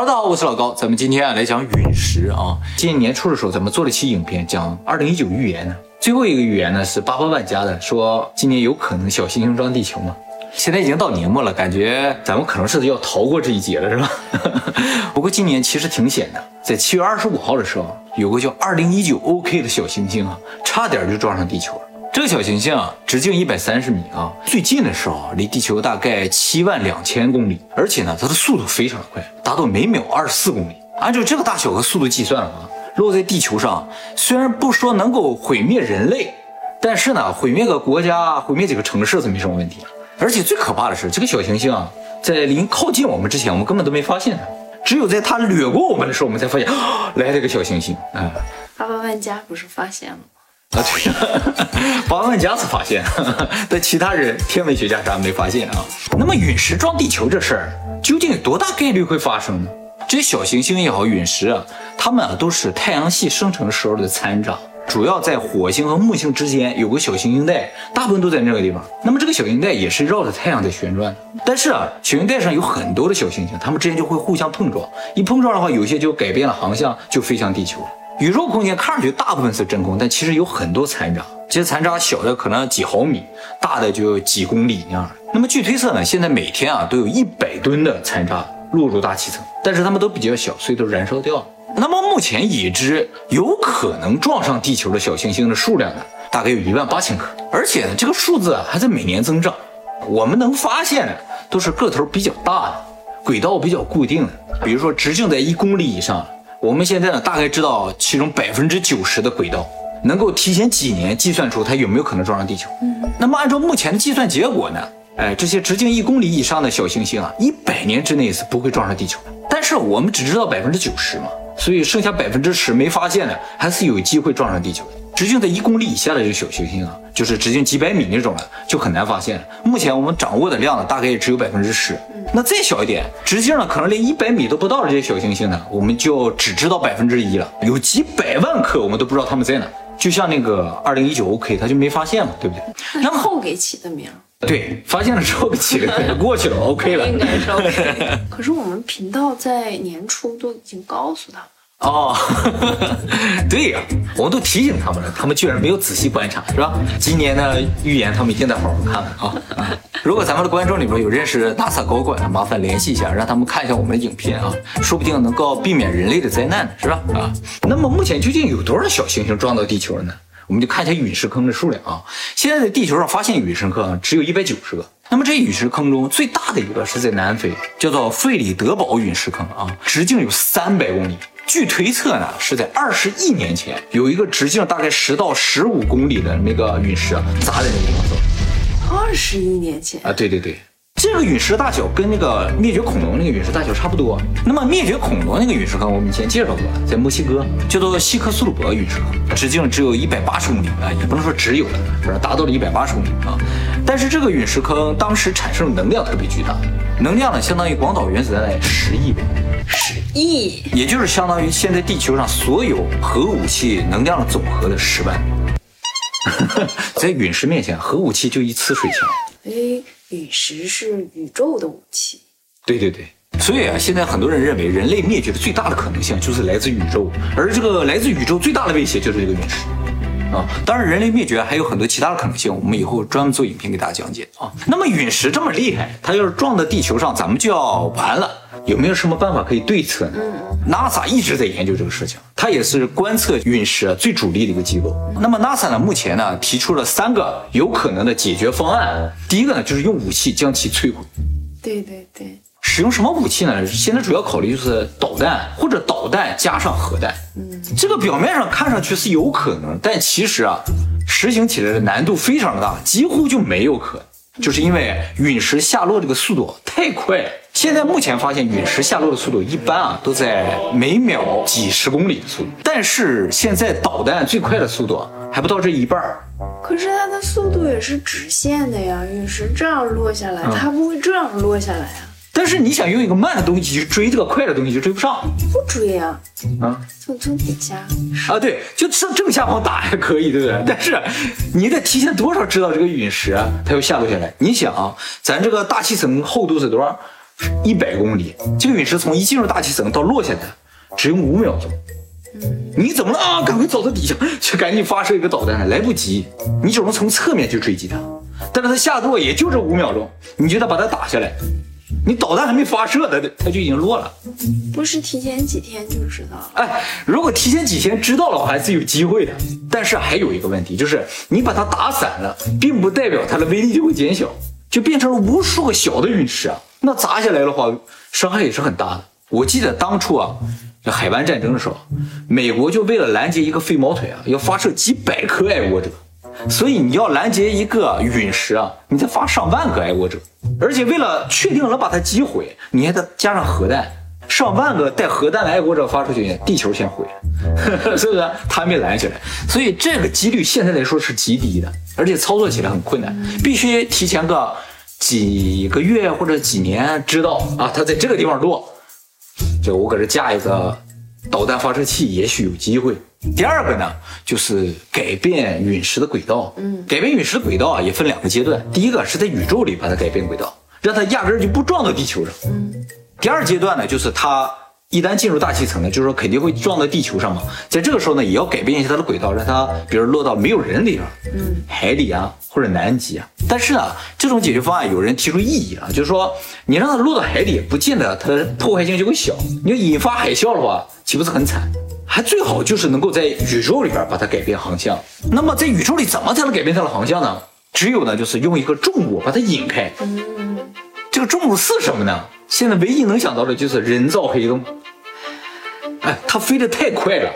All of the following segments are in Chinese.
哈喽，大家好，我是老高，咱们今天啊来讲陨石啊。今年年初的时候，咱们做了期影片，讲二零一九预言呢。最后一个预言呢是八八万加的，说今年有可能小行星撞地球嘛。现在已经到年末了，感觉咱们可能是要逃过这一劫了，是吧？不过今年其实挺险的，在七月二十五号的时候，有个叫二零一九 OK 的小行星啊，差点就撞上地球了。这个小行星啊，直径一百三十米啊，最近的时候离地球大概七万两千公里，而且呢，它的速度非常快，达到每秒二十四公里。按照这个大小和速度计算啊，落在地球上，虽然不说能够毁灭人类，但是呢，毁灭个国家、毁灭几个城市是没什么问题。而且最可怕的是，这个小行星啊，在临靠近我们之前，我们根本都没发现它，只有在它掠过我们的时候，我们才发现来了个小行星。啊，八八万家不是发现了吗？啊，对，八万加是发现，但其他人天文学家啥没发现啊。那么陨石撞地球这事儿究竟有多大概率会发生呢？这些小行星也好，陨石啊，它们啊都是太阳系生成时候的残渣，主要在火星和木星之间有个小行星带，大部分都在那个地方。那么这个小行星带也是绕着太阳在旋转。但是啊，小行星带上有很多的小行星，它们之间就会互相碰撞，一碰撞的话，有些就改变了航向，就飞向地球了。宇宙空间看上去大部分是真空，但其实有很多残渣。这些残渣小的可能几毫米，大的就几公里那样。那么据推测呢，现在每天啊都有一百吨的残渣落入大气层，但是它们都比较小，所以都燃烧掉了。那么目前已知有可能撞上地球的小行星的数量呢，大概有一万八千颗，而且呢这个数字啊还在每年增长。我们能发现的都是个头比较大的，轨道比较固定的，比如说直径在一公里以上。我们现在呢，大概知道其中百分之九十的轨道，能够提前几年计算出它有没有可能撞上地球。那么按照目前的计算结果呢，哎，这些直径一公里以上的小行星啊，一百年之内是不会撞上地球的。但是我们只知道百分之九十嘛，所以剩下百分之十没发现的，还是有机会撞上地球的。直径在一公里以下的这个小行星啊，就是直径几百米那种的，就很难发现了。目前我们掌握的量呢，大概也只有百分之十。那再小一点，直径呢可能连一百米都不到的这些小行星呢，我们就只知道百分之一了。有几百万颗，我们都不知道它们在哪。就像那个二零一九 OK，它就没发现嘛，对不对？那后给起的名？对，发现了之后起的过去了，OK 了。应该是 OK。可是我们频道在年初都已经告诉他们。哦，对呀，我们都提醒他们了，他们居然没有仔细观察，是吧？今年的预言他们一定得好好看看啊！如果咱们的观众里边有认识 NASA 高管的，麻烦联系一下，让他们看一下我们的影片啊，说不定能够避免人类的灾难呢，是吧？啊，那么目前究竟有多少小行星撞到地球了呢？我们就看一下陨石坑的数量啊。现在在地球上发现陨石坑只有一百九十个，那么这陨石坑中最大的一个是在南非，叫做费里德堡陨石坑啊，直径有三百公里。据推测呢，是在二十亿年前，有一个直径大概十到十五公里的那个陨石砸在那个地方。二十亿年前啊，对对对，这个陨石大小跟那个灭绝恐龙那个陨石大小差不多。那么灭绝恐龙那个陨石坑，我们以前介绍过，在墨西哥，叫做希克苏鲁伯陨石坑，直径只有一百八十公里啊，也不能说只有了，反正达到了一百八十公里啊。但是这个陨石坑当时产生的能量特别巨大，能量呢相当于广岛原子弹的十亿倍。十亿，也就是相当于现在地球上所有核武器能量总和的十万。在陨石面前，核武器就一呲水枪。哎，陨石是宇宙的武器。对对对，所以啊，现在很多人认为人类灭绝的最大的可能性就是来自宇宙，而这个来自宇宙最大的威胁就是这个陨石。啊，当然人类灭绝还有很多其他的可能性，我们以后专门做影片给大家讲解啊。那么陨石这么厉害，它要是撞到地球上，咱们就要完了。有没有什么办法可以对策呢？NASA 一直在研究这个事情，它也是观测陨石最主力的一个机构。那么 NASA 呢，目前呢提出了三个有可能的解决方案。第一个呢，就是用武器将其摧毁。对对对。使用什么武器呢？现在主要考虑就是导弹或者导弹加上核弹。嗯，这个表面上看上去是有可能，但其实啊，实行起来的难度非常的大，几乎就没有可能。就是因为陨石下落这个速度太快了。现在目前发现陨石下落的速度一般啊都在每秒几十公里的速度，但是现在导弹最快的速度还不到这一半儿。可是它的速度也是直线的呀，陨石这样落下来，它不会这样落下来啊。但是你想用一个慢的东西去追这个快的东西，就追不上。不追啊，啊，从从底下啊，对，就正正下方打还可以，对不对？但是你得提前多少知道这个陨石它要下落下来？你想啊，咱这个大气层厚度是多少？一百公里。这个陨石从一进入大气层到落下来，只用五秒钟。你怎么了啊？赶快走到底下去，赶紧发射一个导弹，来不及，你只能从侧面去追击它。但是它下落也就这五秒钟，你就得把它打下来。你导弹还没发射呢，它就已经落了。不是提前几天就知道了？哎，如果提前几天知道了，还是有机会的。但是还有一个问题，就是你把它打散了，并不代表它的威力就会减小，就变成了无数个小的陨石啊。那砸下来的话，伤害也是很大的。我记得当初啊，这海湾战争的时候，美国就为了拦截一个飞毛腿啊，要发射几百颗爱国者。所以你要拦截一个陨石啊，你得发上万个爱国者，而且为了确定能把它击毁，你还得加上核弹，上万个带核弹的爱国者发出去，地球先毁了，是不是？他没拦起来，所以这个几率现在来说是极低的，而且操作起来很困难，必须提前个几个月或者几年知道啊，它在这个地方落，就我搁这架一个导弹发射器，也许有机会。第二个呢，就是改变陨石的轨道。嗯，改变陨石的轨道啊，也分两个阶段。第一个是在宇宙里把它改变轨道，让它压根儿就不撞到地球上。嗯，第二阶段呢，就是它。一旦进入大气层呢，就是说肯定会撞到地球上嘛。在这个时候呢，也要改变一下它的轨道，让它比如落到没有人的地方，嗯，海里啊或者南极啊。但是啊，这种解决方案有人提出异议啊，就是说你让它落到海里，不见得它的破坏性就会小。你要引发海啸的话，岂不是很惨？还最好就是能够在宇宙里边把它改变航向。那么在宇宙里怎么才能改变它的航向呢？只有呢，就是用一个重物把它引开。这个重物是什么呢？现在唯一能想到的就是人造黑洞。哎，它飞得太快了，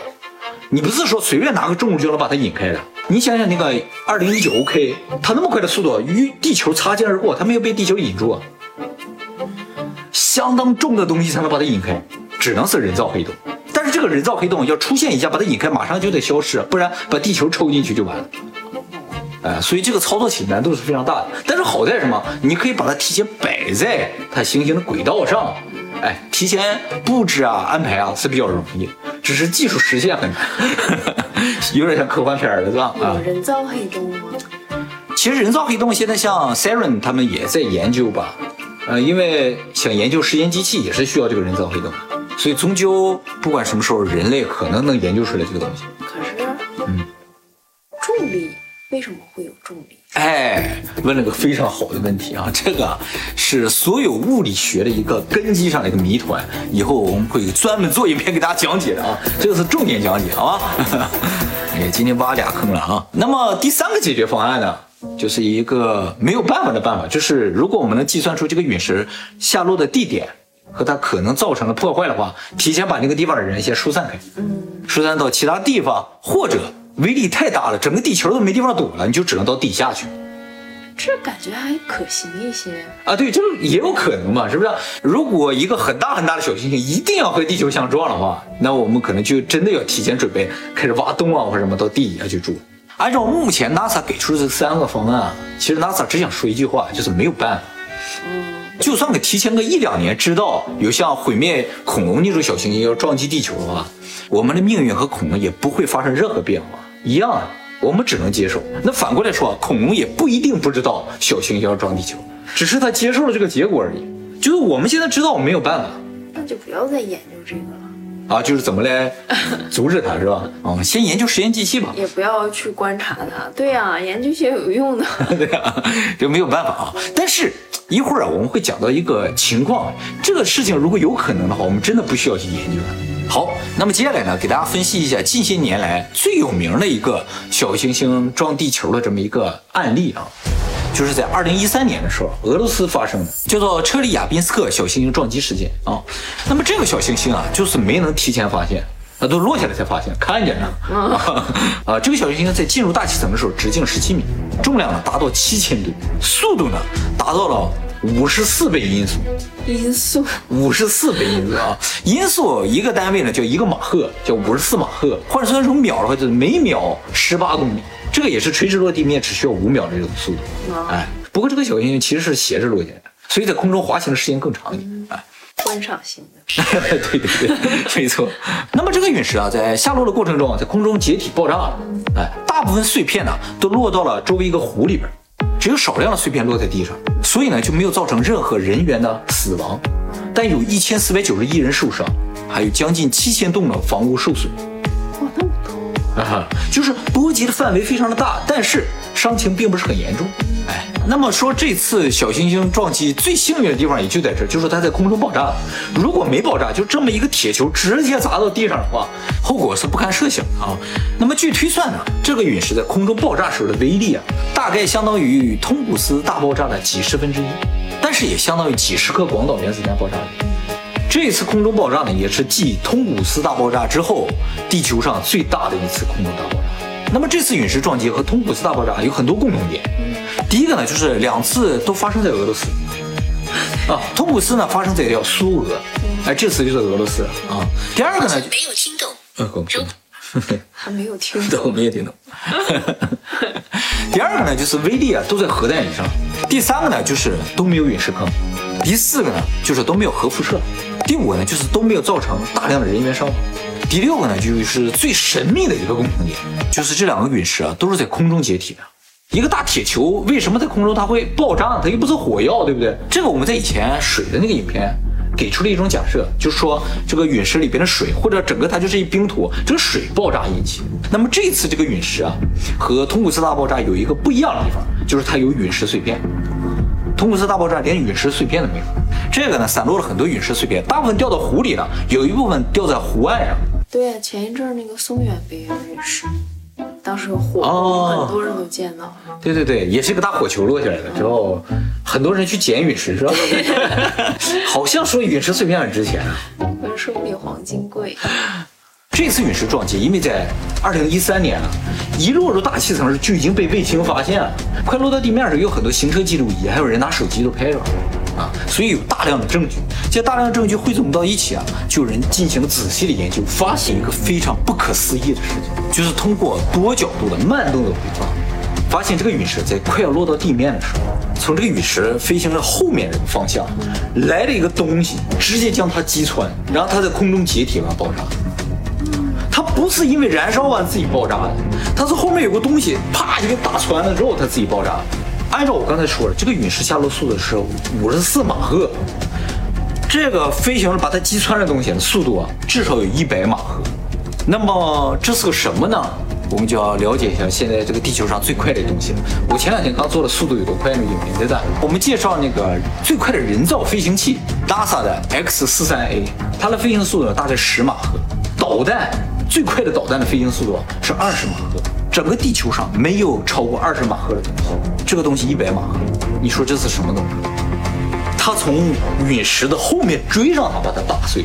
你不是说随便拿个重物就能把它引开的。你想想那个二零一九 OK，它那么快的速度与地球擦肩而过，它没有被地球引住，相当重的东西才能把它引开，只能是人造黑洞。但是这个人造黑洞要出现一下把它引开，马上就得消失，不然把地球抽进去就完了。哎，所以这个操作起难度是非常大的。但是好在什么？你可以把它提前摆在它行星的轨道上。哎，提前布置啊、安排啊是比较容易，只是技术实现很难，有点像科幻片了，是吧？啊，人造黑洞吗？其实人造黑洞现在像 CERN 他们也在研究吧，呃，因为想研究实验机器也是需要这个人造黑洞，所以终究不管什么时候人类可能能研究出来这个东西。可是，嗯，重力为什么会有？哎，问了个非常好的问题啊！这个是所有物理学的一个根基上的一个谜团，以后我们会专门做一篇给大家讲解的啊！这个是重点讲解，好吧？哎，今天挖俩坑了啊！那么第三个解决方案呢，就是一个没有办法的办法，就是如果我们能计算出这个陨石下落的地点和它可能造成的破坏的话，提前把那个地方的人先疏散开，嗯，疏散到其他地方或者。威力太大了，整个地球都没地方躲了，你就只能到地下去。这感觉还可行一些啊，对，就是也有可能嘛，是不是？如果一个很大很大的小行星一定要和地球相撞的话，那我们可能就真的要提前准备，开始挖洞啊或者什么到地底下去住。按照目前 NASA 给出的这三个方案，其实 NASA 只想说一句话，就是没有办法。嗯，就算给提前个一两年知道有像毁灭恐龙那种小行星要撞击地球的话，我们的命运和恐龙也不会发生任何变化。一样啊，我们只能接受。那反过来说，恐龙也不一定不知道小行星要撞地球，只是他接受了这个结果而已。就是我们现在知道，我们没有办法。那就不要再研究这个了啊！就是怎么来 阻止它，是吧？啊，先研究实验机器吧。也不要去观察它。对呀，研究些有用的。对呀，就没有办法啊。但是一会儿啊，我们会讲到一个情况，这个事情如果有可能的话，我们真的不需要去研究它。好，那么接下来呢，给大家分析一下近些年来最有名的一个小行星撞地球的这么一个案例啊，就是在二零一三年的时候，俄罗斯发生的叫做车里亚宾斯克小行星撞击事件啊。那么这个小行星啊，就是没能提前发现，它都落下来才发现，看见了 啊。这个小行星在进入大气层的时候，直径十七米，重量呢达到七千吨，速度呢达到了。五十四倍音速，音速五十四倍音速啊！音速一个单位呢叫一个马赫，叫五十四马赫，或者算成秒的话就是每秒十八公里。这个也是垂直落地面只需要五秒的这种速度。哎，不过这个小行星其实是斜着落下来的，所以在空中滑行的时间更长一点。哎，观赏性的。对 对对，没错。那么这个陨石啊，在下落的过程中，在空中解体爆炸了。哎，大部分碎片呢都落到了周围一个湖里边。只有少量的碎片落在地上，所以呢就没有造成任何人员的死亡，但有一千四百九十一人受伤，还有将近七千栋的房屋受损。哇，那么多！啊，就是波及的范围非常的大，但是伤情并不是很严重。哎，那么说这次小行星撞击最幸运的地方也就在这，就是它在空中爆炸。如果没爆炸，就这么一个铁球直接砸到地上的话，后果是不堪设想啊。那么据推算呢，这个陨石在空中爆炸时候的威力啊，大概相当于通古斯大爆炸的几十分之一，但是也相当于几十颗广岛原子弹爆炸。这次空中爆炸呢，也是继通古斯大爆炸之后，地球上最大的一次空中大爆炸。那么这次陨石撞击和通古斯大爆炸有很多共同点。第一个呢，就是两次都发生在俄罗斯。啊，通古斯呢发生在叫苏俄，哎，这次就是俄罗斯啊。第二个呢，没有听懂。呃，我听懂，还没有听懂。没有听懂。第二个呢，就是威力啊都在核弹以上。第三个呢，就是都没有陨石坑。第四个呢，就是都没有核辐射。第五个呢，就是都没有造成大量的人员伤亡。第六个呢，就是最神秘的一个共同点，就是这两个陨石啊都是在空中解体的。一个大铁球为什么在空中它会爆炸？它又不是火药，对不对？这个我们在以前水的那个影片给出了一种假设，就是说这个陨石里边的水或者整个它就是一冰坨，这个水爆炸引起。那么这次这个陨石啊，和通古斯大爆炸有一个不一样的地方，就是它有陨石碎片。通古斯大爆炸连陨石碎片都没有，这个呢散落了很多陨石碎片，大部分掉到湖里了，有一部分掉在湖岸上。对啊，前一阵儿那个松远北约陨石，当时火哦，很多人都见到。对对对，也是一个大火球落下来的之后，很多人去捡陨石是吧？好像说陨石碎片很值钱啊。有 人说比黄金贵。这次陨石撞击，因为在二零一三年啊，一落入大气层时就已经被卫星发现了，快落到地面时有很多行车记录仪，还有人拿手机都拍着了啊，所以有大量的证据。这大量证据汇总到一起啊，就有人进行了仔细的研究，发现一个非常不可思议的事情，就是通过多角度的慢动作回放，发现这个陨石在快要落到地面的时候，从这个陨石飞行的后面这个方向来了一个东西，直接将它击穿，然后它在空中解体完爆炸。它不是因为燃烧完自己爆炸的，它是后面有个东西啪就给打穿了之后它自己爆炸。按照我刚才说的，这个陨石下落速度是五十四马赫，这个飞行把它击穿的东西速度啊至少有一百马赫。那么这是个什么呢？我们就要了解一下现在这个地球上最快的东西了。我前两天刚做了速度有多快那个影片，对的。我们介绍那个最快的人造飞行器 NASA 的 X 四三 A，它的飞行速度大概十马赫。导弹最快的导弹的飞行速度是二十马赫，整个地球上没有超过二十马赫的东西。这个东西一百马赫，你说这是什么东西？它从陨石的后面追上它，把它打碎。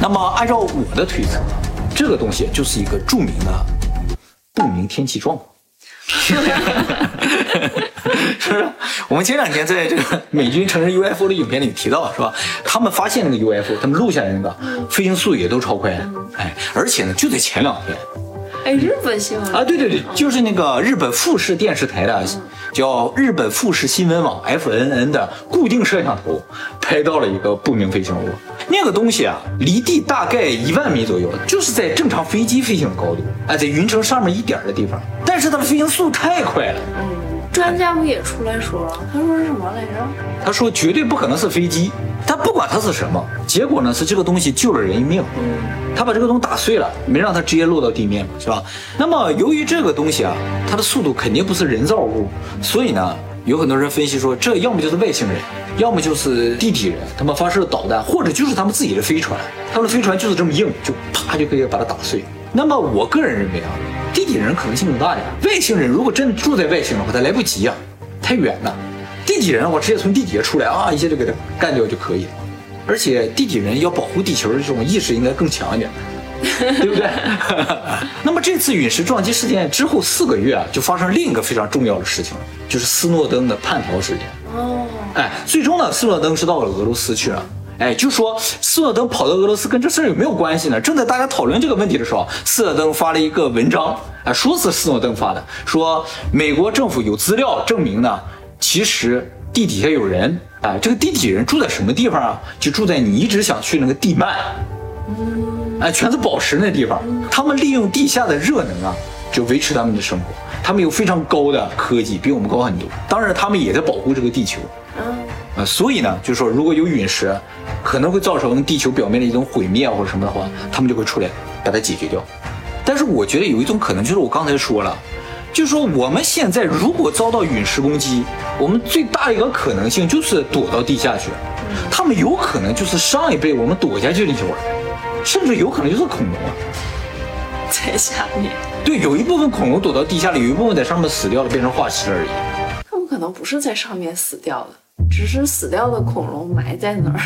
那么按照我的推测，这个东西就是一个著名的不明天气状况。是不是？我们前两天在这个美军承认 UFO 的影片里提到，是吧？他们发现那个 UFO，他们录下来那个飞行速度也都超快，哎，而且呢，就在前两天，哎，日本新闻。啊，对对对，就是那个日本富士电视台的，叫日本富士新闻网 FNN 的固定摄像头拍到了一个不明飞行物。那个东西啊，离地大概一万米左右，就是在正常飞机飞行的高度，哎，在云层上面一点儿的地方，但是它的飞行速度太快了。专家不也出来说了？他说是什么来着？他说绝对不可能是飞机，他不管它是什么，结果呢是这个东西救了人一命，他把这个东西打碎了，没让它直接落到地面嘛，是吧？那么由于这个东西啊，它的速度肯定不是人造物，所以呢，有很多人分析说，这要么就是外星人，要么就是地底人，他们发射的导弹，或者就是他们自己的飞船，他们的飞船就是这么硬，就啪就可以把它打碎。那么我个人认为啊，地底人可能性更大一点，外星人如果真住在外星的话，他来不及啊，太远了。地底人我直接从地底下出来啊，一下就给他干掉就可以了。而且地底人要保护地球的这种意识应该更强一点，对不对？那么这次陨石撞击事件之后四个月啊，就发生另一个非常重要的事情，就是斯诺登的叛逃事件。哦，哎，最终呢，斯诺登是到了俄罗斯去了。哎，就说斯诺登跑到俄罗斯跟这事儿有没有关系呢？正在大家讨论这个问题的时候，斯诺登发了一个文章，啊，说是斯诺登发的，说美国政府有资料证明呢，其实地底下有人。哎，这个地底人住在什么地方啊？就住在你一直想去那个地幔，哎，全是宝石那地方。他们利用地下的热能啊，就维持他们的生活。他们有非常高的科技，比我们高很多。当然，他们也在保护这个地球。嗯，啊，所以呢，就是说如果有陨石，可能会造成地球表面的一种毁灭或者什么的话，他们就会出来把它解决掉。但是我觉得有一种可能，就是我刚才说了，就是说我们现在如果遭到陨石攻击，我们最大的一个可能性就是躲到地下去。他们有可能就是上一辈我们躲下去那些玩意儿，甚至有可能就是恐龙啊。在下面，对，有一部分恐龙躲到地下里，有一部分在上面死掉了，变成化石而已。他们可能不是在上面死掉的，只是死掉的恐龙埋在那儿。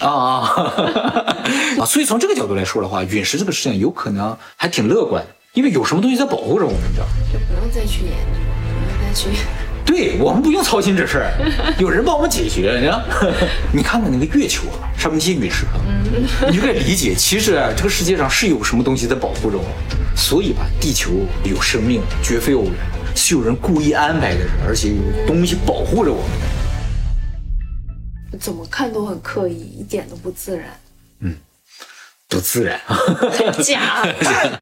啊啊 啊！所以从这个角度来说的话，陨石这个事情有可能还挺乐观的，因为有什么东西在保护着我们，你知道吗？就不用再去研究，不用再去。对我们不用操心这事儿，有人帮我们解决。你看，你看看那个月球啊，上面那些陨石啊，你就该理解，其实啊，这个世界上是有什么东西在保护着我们。所以吧，地球有生命绝非偶然，是有人故意安排的，而且有东西保护着我们。怎么看都很刻意，一点都不自然。嗯不自然。假。